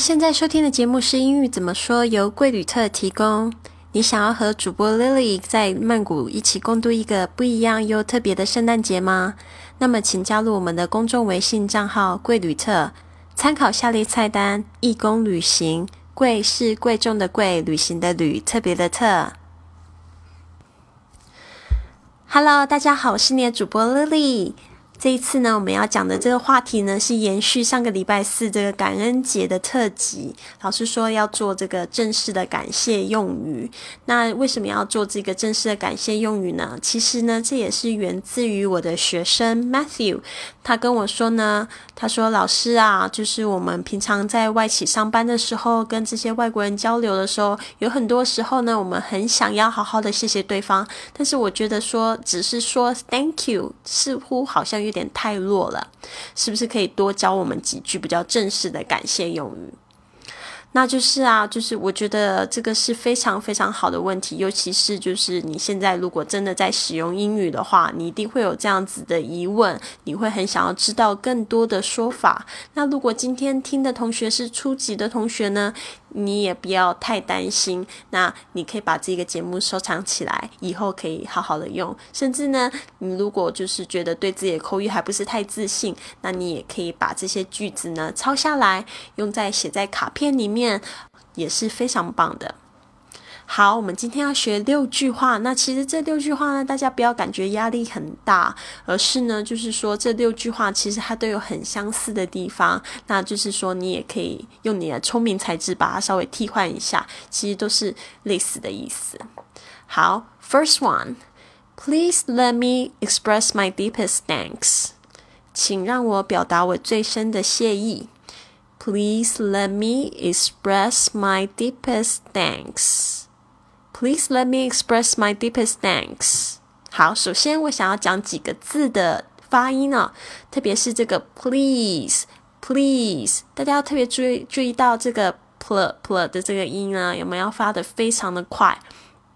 现在收听的节目是英语怎么说，由贵旅特提供。你想要和主播 Lily 在曼谷一起共度一个不一样又特别的圣诞节吗？那么请加入我们的公众微信账号“贵旅特”，参考下列菜单：义工旅行，贵是贵重的贵，旅行的旅，特别的特。Hello，大家好，我是你的主播 Lily。这一次呢，我们要讲的这个话题呢，是延续上个礼拜四这个感恩节的特辑。老师说要做这个正式的感谢用语。那为什么要做这个正式的感谢用语呢？其实呢，这也是源自于我的学生 Matthew。他跟我说呢，他说老师啊，就是我们平常在外企上班的时候，跟这些外国人交流的时候，有很多时候呢，我们很想要好好的谢谢对方，但是我觉得说只是说 Thank you，似乎好像有点太弱了，是不是可以多教我们几句比较正式的感谢用语？那就是啊，就是我觉得这个是非常非常好的问题，尤其是就是你现在如果真的在使用英语的话，你一定会有这样子的疑问，你会很想要知道更多的说法。那如果今天听的同学是初级的同学呢？你也不要太担心，那你可以把这个节目收藏起来，以后可以好好的用。甚至呢，你如果就是觉得对自己的口语还不是太自信，那你也可以把这些句子呢抄下来，用在写在卡片里面，也是非常棒的。好，我们今天要学六句话。那其实这六句话呢，大家不要感觉压力很大，而是呢，就是说这六句话其实它都有很相似的地方。那就是说，你也可以用你的聪明才智把它稍微替换一下，其实都是类似的意思。好，First one，Please let me express my deepest thanks。请让我表达我最深的谢意。Please let me express my deepest thanks。Please let me express my deepest thanks。好，首先我想要讲几个字的发音呢，特别是这个 please，please，大家要特别注意注意到这个 pl pl 的这个音啊，有没有发的非常的快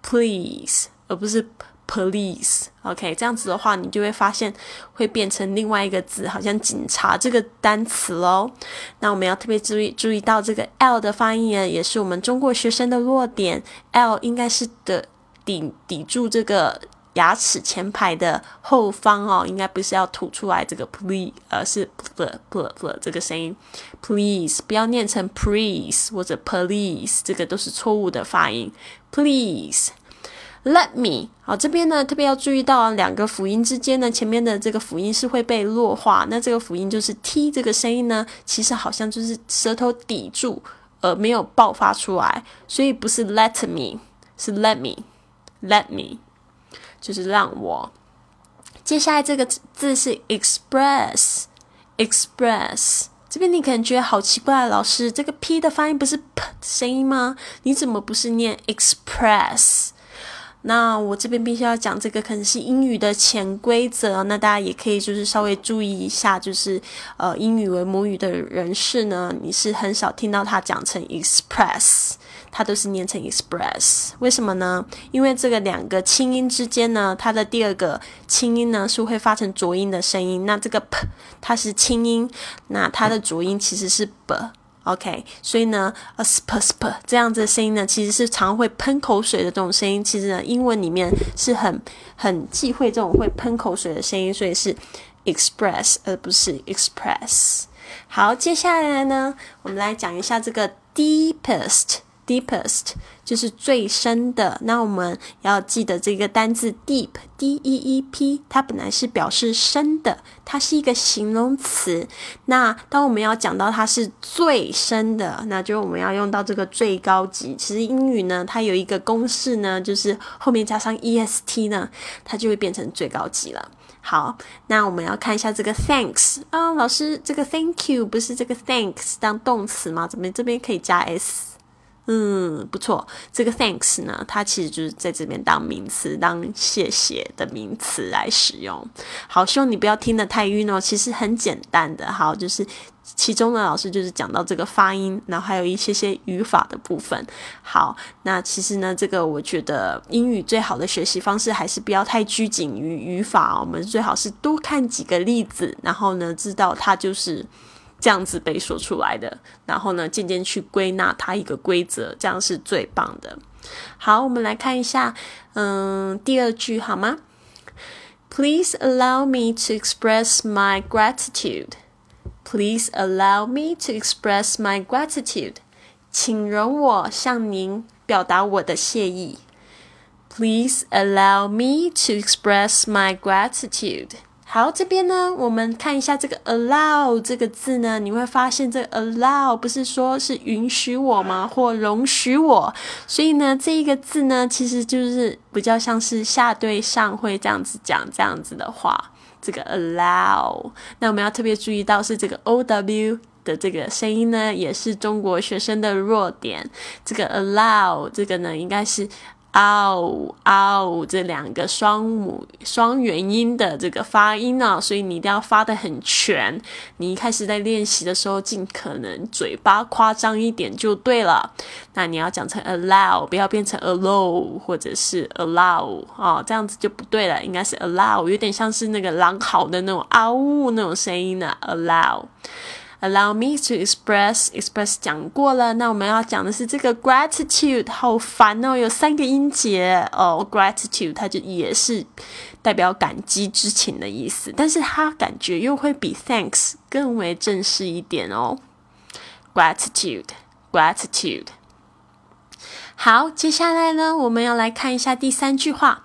？Please，而不是。Police，OK，这样子的话，你就会发现会变成另外一个字，好像警察这个单词喽。那我们要特别注意注意到这个 L 的发音呢，也是我们中国学生的弱点。L 应该是的抵抵住这个牙齿前排的后方哦，应该不是要吐出来这个 please，而是 pl pl pl 这个声音。Please，不要念成 please 或者 police，这个都是错误的发音。Please。Let me，好，这边呢特别要注意到两个辅音之间呢，前面的这个辅音是会被弱化。那这个辅音就是 t 这个声音呢，其实好像就是舌头抵住，而没有爆发出来，所以不是 let me，是 let me，let me，就是让我。接下来这个字是 express，express，这边你可能觉得好奇怪，老师这个 p 的发音不是 p 声音吗？你怎么不是念 express？那我这边必须要讲这个，可能是英语的潜规则。那大家也可以就是稍微注意一下，就是呃，英语为母语的人士呢，你是很少听到他讲成 express，他都是念成 express。为什么呢？因为这个两个清音之间呢，它的第二个清音呢是会发成浊音的声音。那这个 p 它是清音，那它的浊音其实是 b。OK，所以呢，a sp sp 这样子的声音呢，其实是常会喷口水的这种声音。其实呢，英文里面是很很忌讳这种会喷口水的声音，所以是 express 而不是 express。好，接下来呢，我们来讲一下这个 deepest。Deepest 就是最深的，那我们要记得这个单字 deep，d e e p，它本来是表示深的，它是一个形容词。那当我们要讲到它是最深的，那就我们要用到这个最高级。其实英语呢，它有一个公式呢，就是后面加上 e s t 呢，它就会变成最高级了。好，那我们要看一下这个 thanks 啊，老师，这个 thank you 不是这个 thanks 当动词吗？怎么这边可以加 s？嗯，不错。这个 thanks 呢，它其实就是在这边当名词，当谢谢的名词来使用。好，希望你不要听得太晕哦。其实很简单的，好，就是其中呢老师就是讲到这个发音，然后还有一些些语法的部分。好，那其实呢，这个我觉得英语最好的学习方式还是不要太拘谨于语法，我们最好是多看几个例子，然后呢，知道它就是。这样子被说出来的，然后呢，渐渐去归纳它一个规则，这样是最棒的。好，我们来看一下，嗯，第二句好吗？Please allow me to express my gratitude. Please allow me to express my gratitude. 请容我向您表达我的谢意。Please allow me to express my gratitude. 好，这边呢，我们看一下这个 allow 这个字呢，你会发现这 allow 不是说是允许我吗，或容许我？所以呢，这一个字呢，其实就是比较像是下对上会这样子讲这样子的话。这个 allow，那我们要特别注意到是这个 o w 的这个声音呢，也是中国学生的弱点。这个 allow 这个呢，应该是。嗷嗷，这两个双母双元音的这个发音呢，所以你一定要发的很全。你一开始在练习的时候，尽可能嘴巴夸张一点就对了。那你要讲成 allow，不要变成 allow 或者是 allow 哦，这样子就不对了。应该是 allow，有点像是那个狼嚎的那种嗷呜那种声音呢。allow。Allow me to express express 讲过了，那我们要讲的是这个 gratitude，好烦哦，有三个音节哦。gratitude 它就也是代表感激之情的意思，但是它感觉又会比 thanks 更为正式一点哦。gratitude gratitude。好，接下来呢，我们要来看一下第三句话。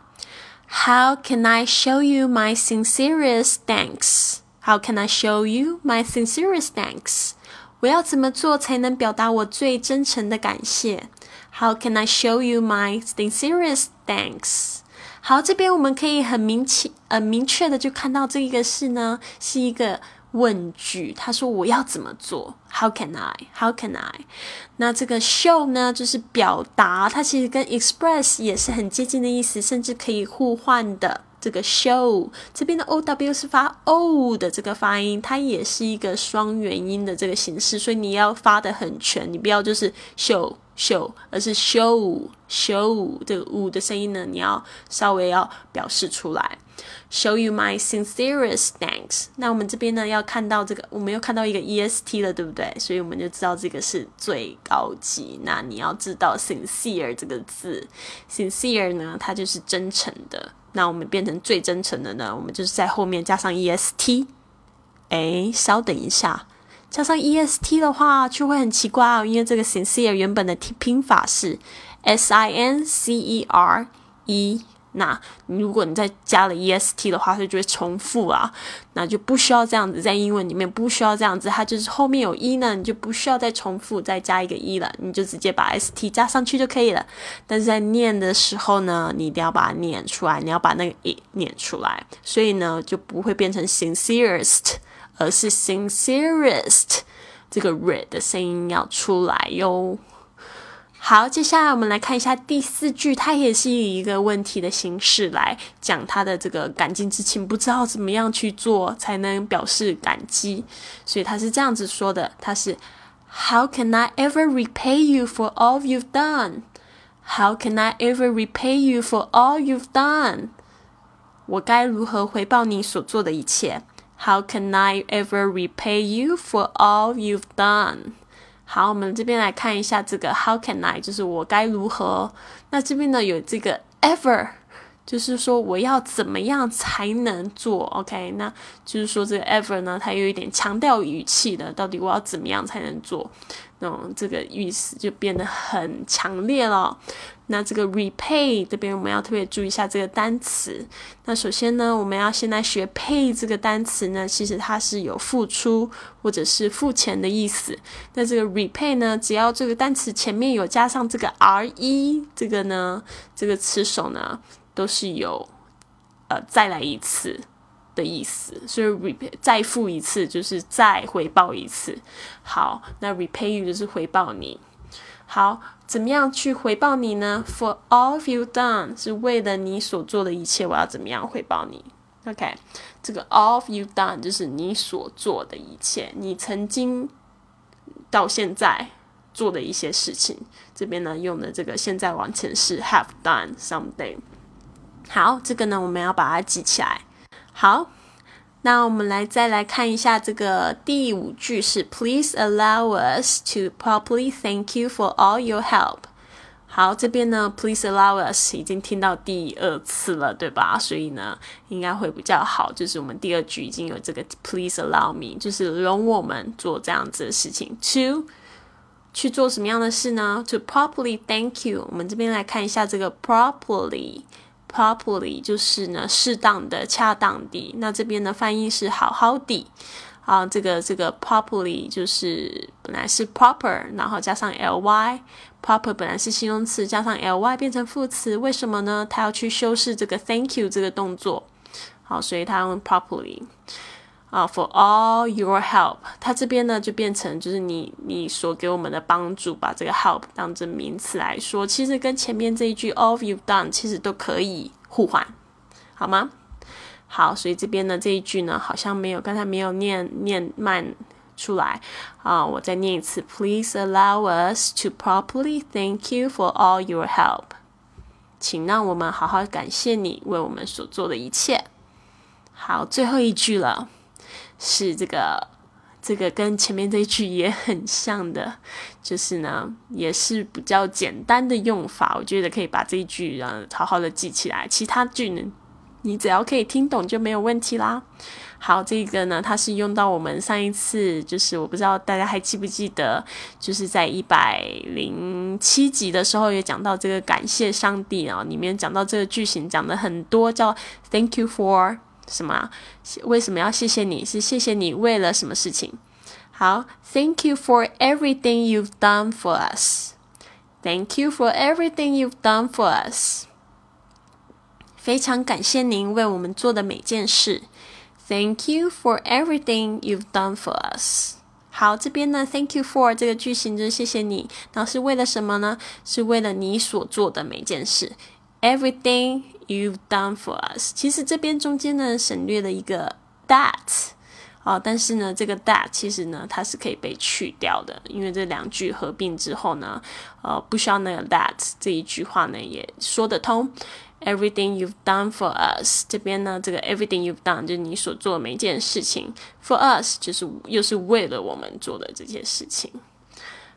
How can I show you my sincerest thanks? How can I show you my sincerest thanks？我要怎么做才能表达我最真诚的感谢？How can I show you my sincerest thanks？好，这边我们可以很明确、呃明确的就看到这个是呢，是一个问句。他说我要怎么做？How can I？How can I？那这个 show 呢，就是表达，它其实跟 express 也是很接近的意思，甚至可以互换的。这个 show 这边的 o w 是发 o 的这个发音，它也是一个双元音的这个形式，所以你要发的很全，你不要就是 show show，而是 show show 这个 u 的声音呢，你要稍微要表示出来。Show you my sincerest thanks。那我们这边呢要看到这个，我们又看到一个 e s t 了，对不对？所以我们就知道这个是最高级。那你要知道 sincere 这个字，sincere 呢，它就是真诚的。那我们变成最真诚的呢？我们就是在后面加上 e s t。哎，稍等一下，加上 e s t 的话就会很奇怪哦，因为这个 sincere 原本的拼法是 s i n c e r e。那如果你再加了 e s t 的话，它就会重复啊，那就不需要这样子，在英文里面不需要这样子，它就是后面有 e 呢，你就不需要再重复再加一个 e 了，你就直接把 s t 加上去就可以了。但是在念的时候呢，你一定要把它念出来，你要把那个 e 念出来，所以呢就不会变成 sincerest，而是 sincerest，这个 r 的声音要出来哟。好，接下来我们来看一下第四句，它也是以一个问题的形式来讲他的这个感激之情，不知道怎么样去做才能表示感激，所以他是这样子说的：他是 How can I ever repay you for all you've done? How can I ever repay you for all you've done? 我该如何回报你所做的一切？How can I ever repay you for all you've done? 好，我们这边来看一下这个 How can I？就是我该如何？那这边呢有这个 ever，就是说我要怎么样才能做？OK，那就是说这个 ever 呢，它有一点强调语气的，到底我要怎么样才能做？那这个意思就变得很强烈了。那这个 repay 这边我们要特别注意一下这个单词。那首先呢，我们要先来学 pay 这个单词呢，其实它是有付出或者是付钱的意思。那这个 repay 呢，只要这个单词前面有加上这个 re 这个呢，这个词首呢，都是有呃再来一次的意思。所以 repay 再付一次就是再回报一次。好，那 repay you 就是回报你。好，怎么样去回报你呢？For all you done 是为了你所做的一切，我要怎么样回报你？OK，这个 all you done 就是你所做的一切，你曾经到现在做的一些事情。这边呢用的这个现在完成式 have done something。好，这个呢我们要把它记起来。好那我们来再来看一下这个第五句是 Please allow us to properly thank you for all your help。好，这边呢，Please allow us 已经听到第二次了，对吧？所以呢，应该会比较好。就是我们第二句已经有这个 Please allow me，就是容我们做这样子的事情。To 去做什么样的事呢？To properly thank you。我们这边来看一下这个 properly。Properly 就是呢，适当的、恰当的。那这边的翻译是好好的啊。这个这个 properly 就是本来是 proper，然后加上 ly。Proper 本来是形容词，加上 ly 变成副词。为什么呢？他要去修饰这个 Thank you 这个动作。好，所以他用 properly。啊，for all your help，它这边呢就变成就是你你所给我们的帮助，把这个 help 当成名词来说，其实跟前面这一句 all you've done 其实都可以互换，好吗？好，所以这边呢这一句呢好像没有刚才没有念念慢出来啊，我再念一次，Please allow us to properly thank you for all your help，请让我们好好感谢你为我们所做的一切。好，最后一句了。是这个，这个跟前面这一句也很像的，就是呢，也是比较简单的用法。我觉得可以把这一句啊好好的记起来，其他句呢，你只要可以听懂就没有问题啦。好，这个呢，它是用到我们上一次，就是我不知道大家还记不记得，就是在一百零七集的时候也讲到这个感谢上帝啊，里面讲到这个句型讲的很多，叫 Thank you for。什么？为什么要谢谢你？是谢谢你为了什么事情？好，Thank you for everything you've done for us. Thank you for everything you've done for us. 非常感谢您为我们做的每件事。Thank you for everything you've done for us. 好，这边呢，Thank you for 这个句型就是谢谢你，然后是为了什么呢？是为了你所做的每件事。Everything you've done for us，其实这边中间呢省略了一个 that，啊，但是呢这个 that 其实呢它是可以被去掉的，因为这两句合并之后呢，呃不需要那个 that 这一句话呢也说得通。Everything you've done for us，这边呢这个 everything you've done 就是你所做的每一件事情，for us 就是又是为了我们做的这件事情。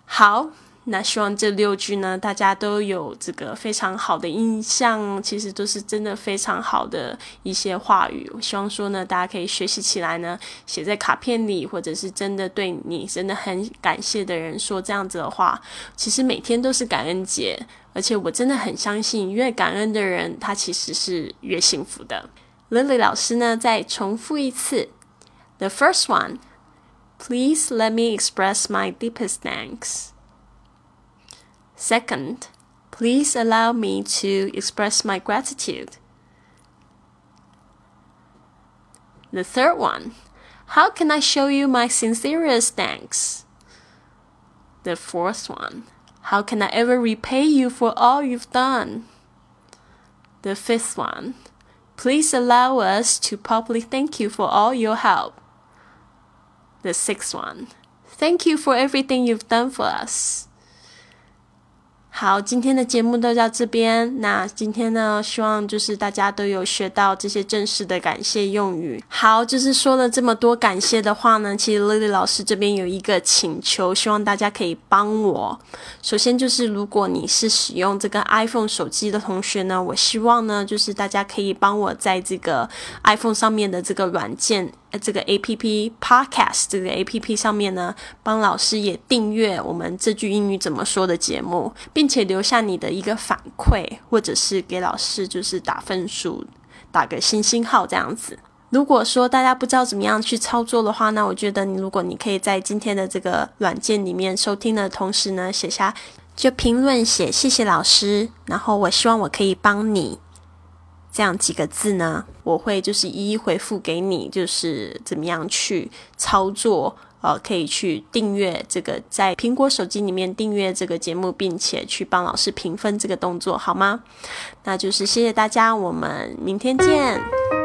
好。那希望这六句呢，大家都有这个非常好的印象，其实都是真的非常好的一些话语。我希望说呢，大家可以学习起来呢，写在卡片里，或者是真的对你真的很感谢的人说这样子的话。其实每天都是感恩节，而且我真的很相信，越感恩的人，他其实是越幸福的。Lily 老师呢，再重复一次：The first one, please let me express my deepest thanks. Second, please allow me to express my gratitude. The third one, how can I show you my sincerest thanks? The fourth one, how can I ever repay you for all you've done? The fifth one, please allow us to properly thank you for all your help. The sixth one, thank you for everything you've done for us. 好，今天的节目都到这边。那今天呢，希望就是大家都有学到这些正式的感谢用语。好，就是说了这么多感谢的话呢，其实 Lily 老师这边有一个请求，希望大家可以帮我。首先就是，如果你是使用这个 iPhone 手机的同学呢，我希望呢，就是大家可以帮我在这个 iPhone 上面的这个软件。这个 A P P Podcast 这个 A P P 上面呢，帮老师也订阅我们这句英语怎么说的节目，并且留下你的一个反馈，或者是给老师就是打分数，打个星星号这样子。如果说大家不知道怎么样去操作的话，那我觉得你如果你可以在今天的这个软件里面收听的同时呢，写下就评论写谢谢老师，然后我希望我可以帮你。这样几个字呢，我会就是一一回复给你，就是怎么样去操作，呃，可以去订阅这个在苹果手机里面订阅这个节目，并且去帮老师评分这个动作，好吗？那就是谢谢大家，我们明天见。